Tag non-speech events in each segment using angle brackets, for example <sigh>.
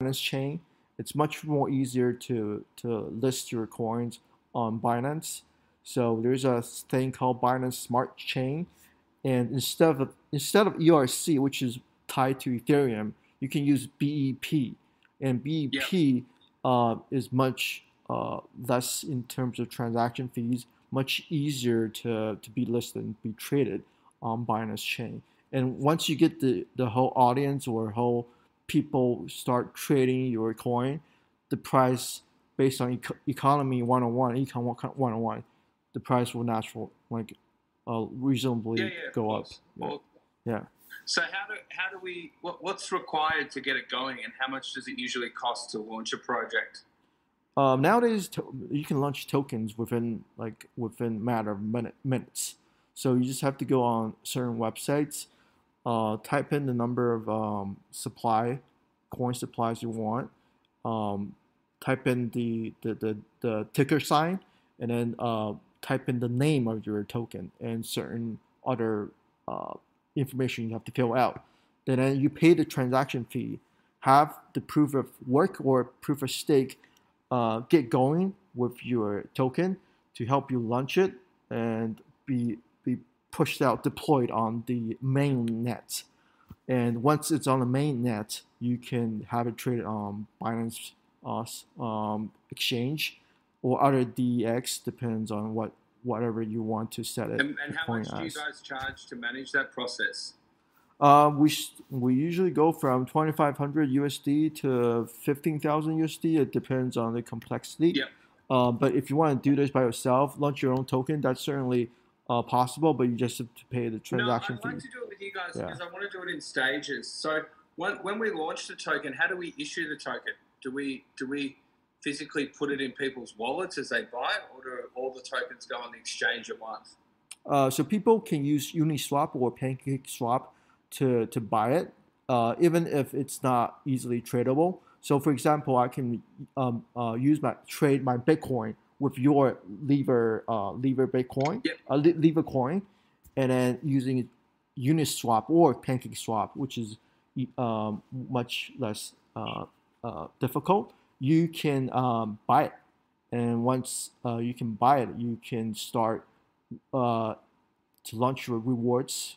Binance chain. It's much more easier to to list your coins on Binance. So there's a thing called Binance Smart Chain, and instead of instead of ERC, which is tied to Ethereum, you can use BEP, and BEP yeah. uh, is much uh, less in terms of transaction fees, much easier to, to be listed and be traded on Binance Chain. And once you get the, the whole audience or whole people start trading your coin, the price based on eco- economy 101, econ 101, the price will naturally like uh, reasonably yeah, yeah, go up. Well, yeah. So how do how do we what, what's required to get it going, and how much does it usually cost to launch a project? Um, nowadays, to, you can launch tokens within like within matter of minute, minutes. So you just have to go on certain websites, uh, type in the number of um, supply coin supplies you want, um, type in the, the, the, the, ticker sign, and then uh, type in the name of your token and certain other uh, information you have to fill out. Then you pay the transaction fee, have the proof of work or proof of stake uh, get going with your token to help you launch it and be pushed out, deployed on the main net. And once it's on the main net, you can have it traded on Binance uh, um, exchange or other DEX, depends on what whatever you want to set it. And, and how much do you guys charge to manage that process? Uh, we we usually go from 2,500 USD to 15,000 USD. It depends on the complexity. Yeah. Uh, but if you want to do this by yourself, launch your own token, that's certainly uh, possible, but you just have to pay the transaction no, I'd like to do it with you guys yeah. because I want to do it in stages. So when, when we launch the token, how do we issue the token? Do we do we physically put it in people's wallets as they buy it, or do all the tokens go on the exchange at once? Uh, so people can use Uniswap or PancakeSwap to to buy it, uh, even if it's not easily tradable. So, for example, I can um, uh, use my trade my Bitcoin with your lever uh, lever Bitcoin, yep. uh, lever coin, and then using Uniswap or PancakeSwap, which is um, much less uh, uh, difficult. You can um, buy it, and once uh, you can buy it, you can start uh, to launch your rewards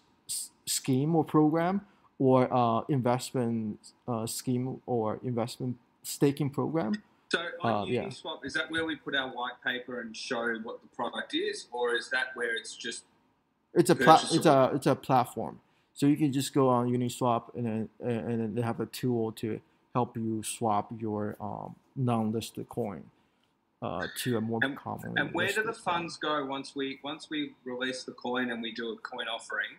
scheme or program or uh, investment uh, scheme or investment staking program. So on uh, Uniswap, yeah. is that where we put our white paper and show what the product is, or is that where it's just it's a pla- it's a it's a platform. So you can just go on Uniswap and then and then they have a tool to help you swap your um, non-listed coin uh, to a more and, common. And where do the funds go once we once we release the coin and we do a coin offering?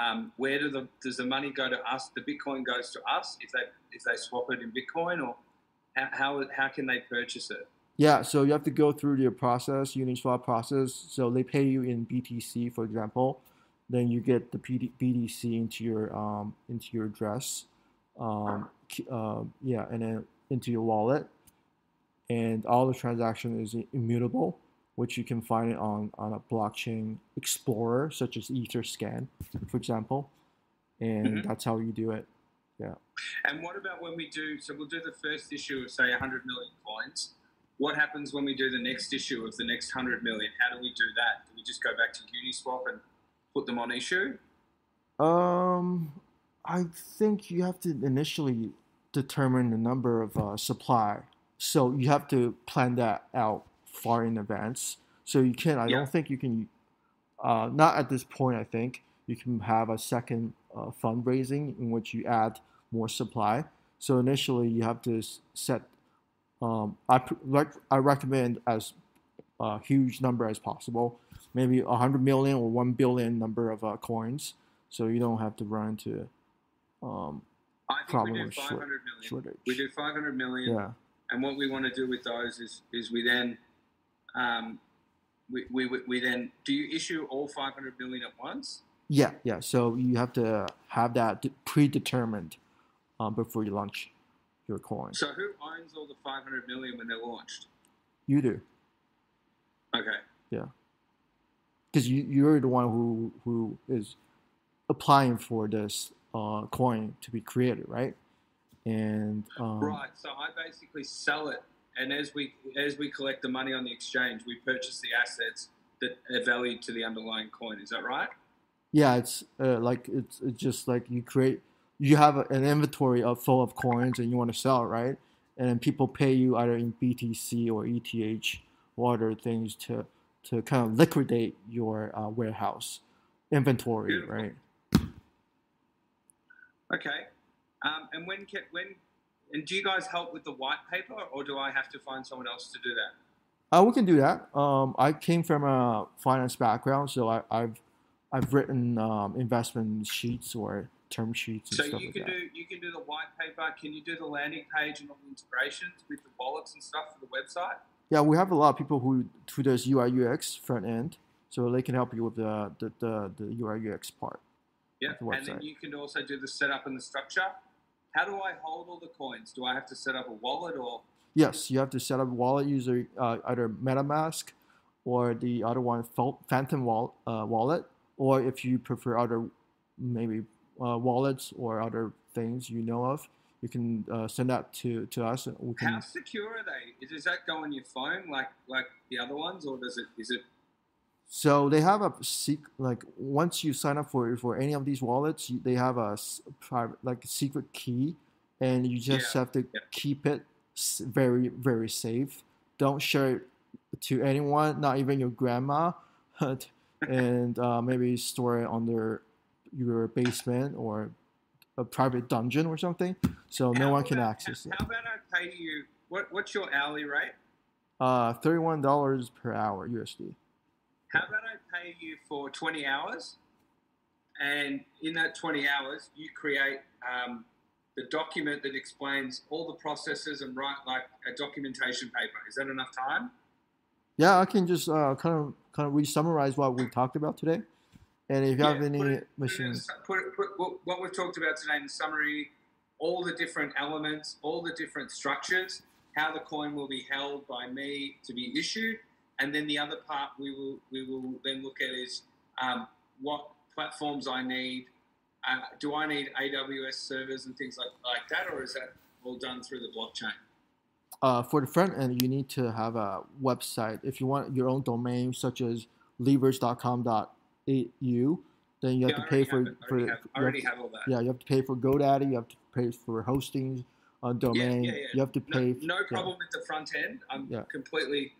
Um, where do the does the money go to us? The Bitcoin goes to us if they if they swap it in Bitcoin, or how how, how can they purchase it? Yeah, so you have to go through the process, Uniswap process. So they pay you in BTC, for example. Then you get the BTC into your um, into your address. Um, uh, yeah, and then into your wallet, and all the transaction is immutable which you can find it on, on a blockchain explorer such as Etherscan, for example. And mm-hmm. that's how you do it. Yeah. And what about when we do, so we'll do the first issue of say 100 million coins. What happens when we do the next issue of the next 100 million? How do we do that? Do we just go back to Uniswap and put them on issue? Um, I think you have to initially determine the number of uh, supply. So you have to plan that out far in advance. So you can. I yeah. don't think you can. Uh, not at this point. I think you can have a second uh, fundraising in which you add more supply. So initially, you have to set. Um, I I recommend as a uh, huge number as possible, maybe a hundred million or one billion number of uh, coins, so you don't have to run into um, I think we do 500 million. Shortage. We do 500 million. Yeah. And what we want to do with those is, is we then um, we, we, we then do you issue all 500 million at once? Yeah, yeah. So you have to have that predetermined um, before you launch your coin. So who owns all the 500 million when they're launched? You do. Okay. Yeah. Because you, you're the one who, who is applying for this uh, coin to be created, right? and um, Right. So I basically sell it, and as we as we collect the money on the exchange, we purchase the assets that are valued to the underlying coin. Is that right? Yeah, it's uh, like it's, it's just like you create you have a, an inventory of full of coins and you want to sell right? And then people pay you either in BTC or ETH or other things to to kind of liquidate your uh, warehouse inventory, Beautiful. right? Okay. Um, and when can, when and do you guys help with the white paper, or do I have to find someone else to do that? Uh, we can do that. Um, I came from a finance background, so I, I've I've written um, investment sheets or term sheets and So stuff you like can that. do you can do the white paper. Can you do the landing page and all the integrations with the wallets and stuff for the website? Yeah, we have a lot of people who who does UI UX front end, so they can help you with the the, the, the UI UX part. Yeah, the and then you can also do the setup and the structure. How do I hold all the coins? Do I have to set up a wallet or? Yes, you have to set up a wallet user uh, either MetaMask or the other one Phantom wall, uh, wallet, or if you prefer other maybe uh, wallets or other things you know of, you can uh, send that to, to us we can How secure are they? Does that go on your phone like like the other ones, or does it is it? So they have a sec like once you sign up for for any of these wallets, they have a private like secret key, and you just Yeah, have to yeah. keep it very very safe. Don't share it to anyone, not even your grandma, <laughs> and uh, maybe store it under your basement or a private dungeon or something, so no one can about- access it. How about I pay you? What what's your hourly rate? Uh, thirty-one dollars per hour USD. How about I pay you for 20 hours? And in that 20 hours, you create um, the document that explains all the processes and write like a documentation paper. Is that enough time? Yeah, I can just uh, kind of kind of re-summarize what we talked about today, and if you have any put it- Put, machines, put, it- put what- what we've talked about today in the summary, all the different elements, all the different structures, how the coin will be held by me to be issued, and then the other part we will we will then look at is um, what platforms I need. Uh, do I need AWS servers and things like, like that, or is that all done through the blockchain? Uh, for the front end, you need to have a website. If you want your own domain, such as levers.com.au, then you have Yeah, to pay for have for have, I have already have all that. yeah, you have to pay for GoDaddy. You have to pay for hosting a domain. yeah, yeah. You have to No, pay. no yeah. problem with the front end. I'm completely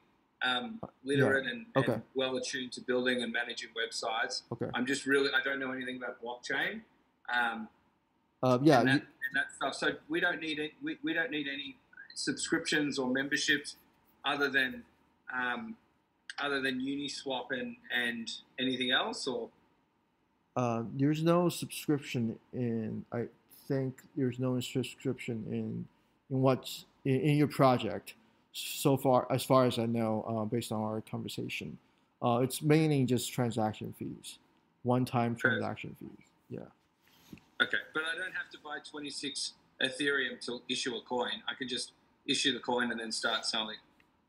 um, literate and, Okay. and well attuned to building and managing websites. Okay. I'm just really I don't know anything about blockchain. Um, Uh, yeah, and, that, you- and that stuff. So we don't need it. We, we don't need any subscriptions or memberships other than um, other than Uniswap and and anything else. Or Uh, there's no subscription in. I think there's no subscription in in what's in, in your project so far, as far as I know, uh, based on our conversation. Uh, it's mainly just transaction fees, one-time transaction fees. Yeah. okay, but I don't have to buy 26 Ethereum to issue a coin. I can just issue the coin and then start selling.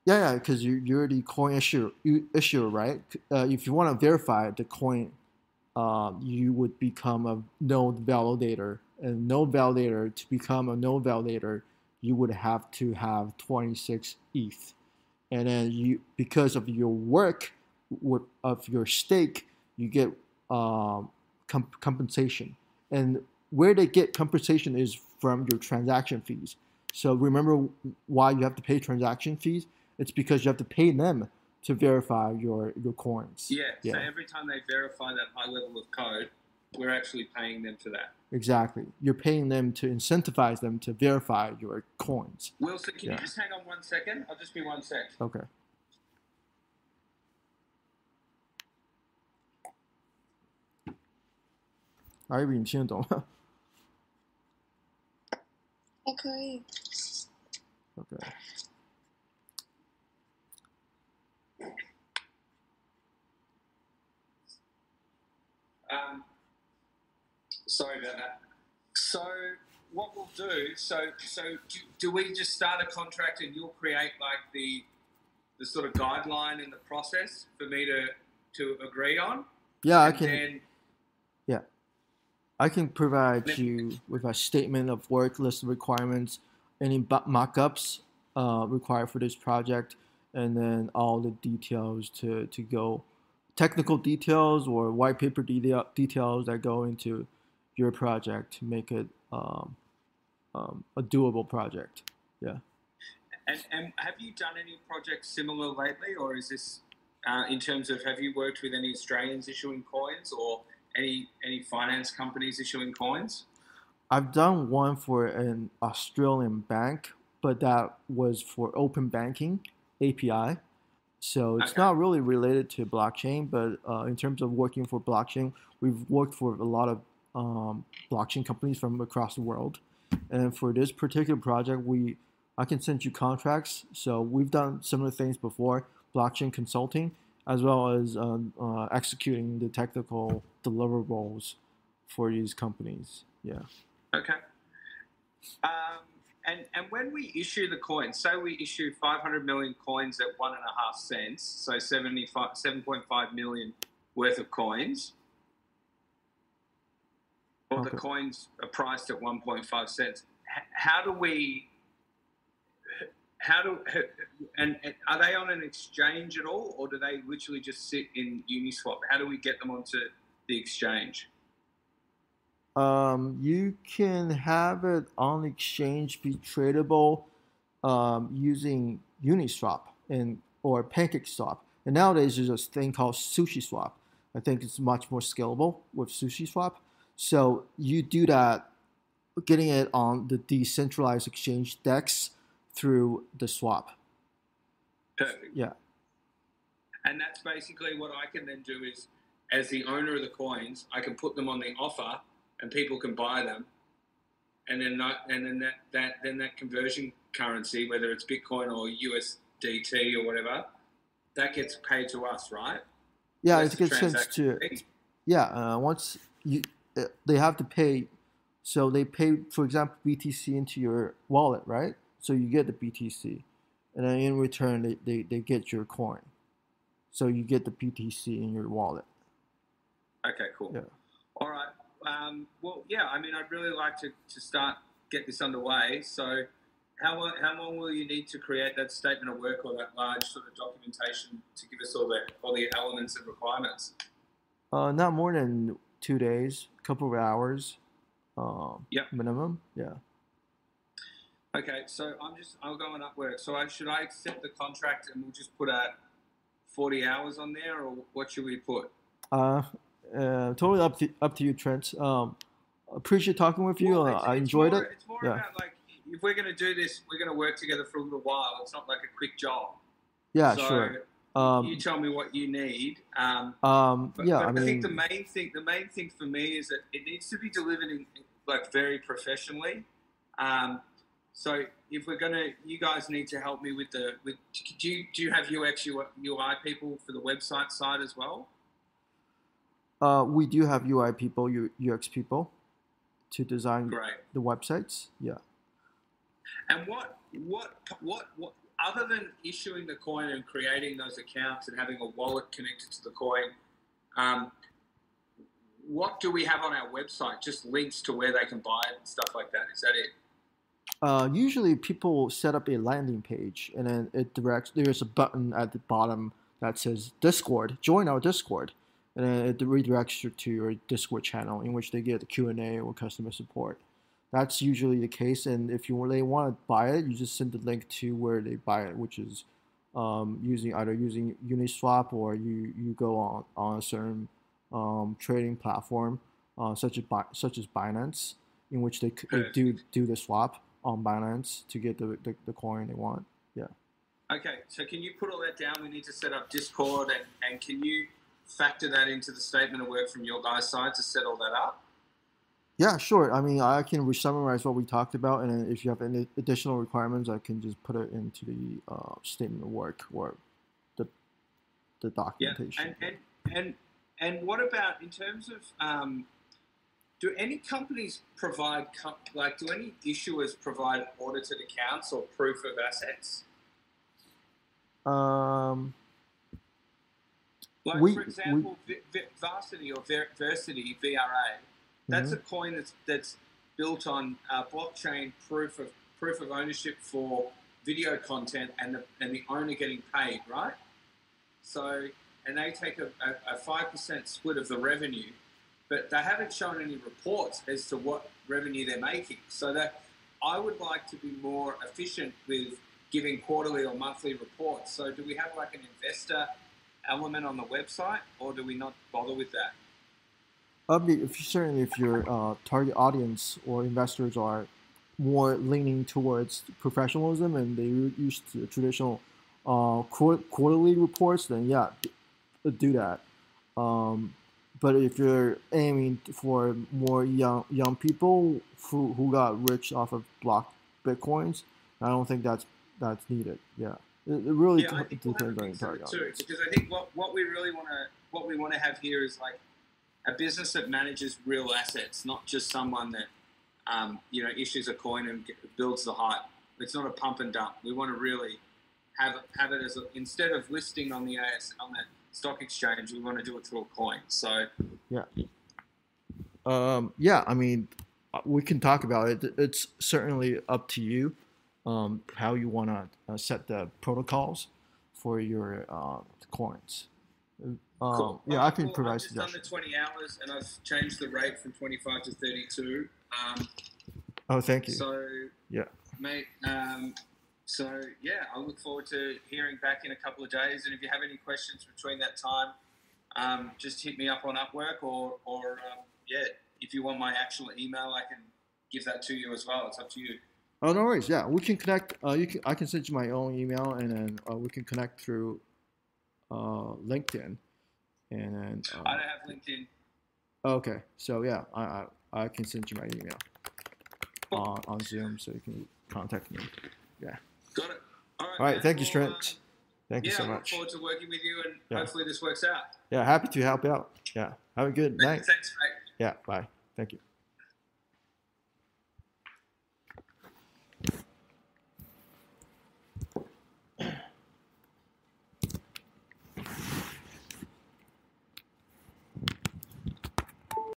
Yeah, yeah, because you, you're the coin issuer, you, issuer right? Uh, if you want to verify the coin, um, you would become a node validator. And node validator, to become a node validator, you would have to have 26 ETH. And then you, because of your work, of your stake, you get um, comp- compensation. And where they get compensation is from your transaction fees. So remember why you have to pay transaction fees? It's because you have to pay them to verify your, your coins. Yeah, Yeah. So every time they verify that high level of code, we're actually paying them for that. Exactly. You're paying them to incentivize them to verify your coins. Wilson, can Yeah. you just hang on one second? I'll just be one sec. Okay. 阿玉，你听得懂吗 还可以。 ？OK。 Um, sorry about that. So what we'll do, so so do, do we just start a contract and you'll create like the the sort of guideline and the process for me to to agree on? Yeah, I and can. I can provide you with a statement of work, list of requirements, any mock-ups uh, required for this project, and then all the details to, to go, technical details or white paper detail, details that go into your project to make it um, um, a doable project. Yeah. And, and have you done any projects similar lately, or is this uh, in terms of have you worked with any Australians issuing coins or any any finance companies issuing coins? I've done one for an Australian bank, but that was for open banking API. So it's Okay. not really related to blockchain, but uh, in terms of working for blockchain, we've worked for a lot of um, blockchain companies from across the world. And for this particular project, we I can send you contracts. So we've done similar things before, blockchain consulting, as well as um, uh, executing the technical deliverables for these companies. Yeah. Okay. Um, and and when we issue the coins, say we issue 500 million coins at one and a half cents, so 75, 7.5 million worth of coins, or the coins are priced at 1.5 cents. How do we? How do and, and are they on an exchange at all, or do they literally just sit in Uniswap? How do we get them onto the exchange? Um, you can have it on exchange be tradable um, using Uniswap and or PancakeSwap. And nowadays there's this thing called SushiSwap. I think it's much more scalable with SushiSwap. So you do that, getting it on the decentralized exchange DEX through the swap. Perfect. Yeah. And that's basically what I can then do is, as the owner of the coins, I can put them on the offer, and people can buy them, and then not, and then that, that then that conversion currency, whether it's Bitcoin or USDT or whatever, that gets paid to us, right? Yeah, That's it gets sent to yeah. Uh, once you uh, they have to pay, so they pay for example BTC into your wallet, right? So you get the BTC, and then in return they, they, they get your coin. So you get the BTC in your wallet. Okay, cool. Yeah. All right. Um, well, yeah. I mean, I'd really like to, to start get this underway. So, how how long will you need to create that statement of work or that large sort of documentation to give us all the all the elements and requirements? Uh, not more than two days, a couple of hours, um, Yep. minimum. Yeah. Okay. So I'm just I'll go on Upwork. So I, should I accept the contract and we'll just put a forty hours on there, or what should we put? Uh, uh, totally up to up to you, Trent. Um, appreciate talking with you. Well, uh, I enjoyed more- it. It's more Yeah. about like if we're going to do this, we're going to work together for a little while. It's not like a quick job. Yeah, so sure. Um, you tell me what you need. Um, um, but, yeah, but I I, think the main thing, the main thing for me is that it needs to be delivered in like very professionally. Um, so if we're gonna, you guys need to help me with the. With, do you do you have UX UI people for the website side as well? Uh, we do have UI people, UX people, to design Great. the websites. Yeah. And what what what what other than issuing the coin and creating those accounts and having a wallet connected to the coin, um, what do we have on our website? Just links to where they can buy it and stuff like that. Is that it? Uh, usually people set up a landing page and then it directs. There's a button at the bottom that says Discord. Join our Discord, and then it redirects you to your Discord channel in which they get the Q and A or customer support. That's usually the case. And if you really want to buy it, you just send the link to where they buy it, which is um, using either using Uniswap or you you go on on a certain um, trading platform uh, such as such as Binance, in which they, they do do the swap on Binance to get the, the, the coin they want. Yeah. Okay, so can you put all that down? We need to set up Discord, and, and can you factor that into the statement of work from your guys' side to set all that up? Yeah, sure. I mean, I can re-summarize what we talked about, and if you have any additional requirements, I can just put it into the uh, statement of work or the the Yeah, documentation. and and and and what about in terms of um, do any companies provide like do any issuers provide audited accounts or proof of assets? Um, Like We- for example, Vi- Varsity or Ver- Versity VRA, That's a coin that's that's built on uh, blockchain proof of proof of ownership for video content and the and the owner getting paid, right? So and they take a a five percent split of the revenue, but they haven't shown any reports as to what revenue they're making. So that I would like to be more efficient with giving quarterly or monthly reports. So do we have like an investor element on the website, or do we not bother with that? if certainly if your uh, target audience or investors are more leaning towards professionalism and they use the traditional uh, quarterly reports, then yeah, do that. Um, but if you're aiming for more young young people who, who got rich off of block bitcoins, I don't think that's that's needed. Yeah, it, it really yeah, t- depends on your target audience. Because I think what, what we really want to what we want to have here is like a business that manages real assets, not just someone that um, you know issues a coin and builds the hype. It's not a pump and dump. We want to really have have it as a, instead of listing on the AS on the stock exchange, we want to do it through a coin. So yeah, um, yeah. I mean, we can talk about it. It's certainly up to you um, how you want to uh, set the protocols for your uh, coins. Um, cool. Yeah, I can provide I've just done the 20 hours and I've changed the rate from 25 to 32. Um, oh, thank you. So, yeah, mate. Um, so, yeah, I look forward to hearing back in a couple of days. And if you have any questions between that time, um, just hit me up on Upwork or, or um, yeah, if you want my actual email, I can give that to you as well. It's up to you. Oh, no worries. Yeah, we can connect. Uh, you can. I can send you my own email, and then uh, we can connect through uh, LinkedIn. And then um, I don't have LinkedIn. Okay, so yeah, I I, I can send you my email on, on Zoom, so you can contact me. Yeah. Got it. All right. All right. Thank you, Trent. Uh, thank yeah, you so much. much. forward to working with you, and yeah. hopefully this works out. Yeah, happy to help out. Yeah. Have a good night. Thanks, mate. Yeah. Bye. Thank you.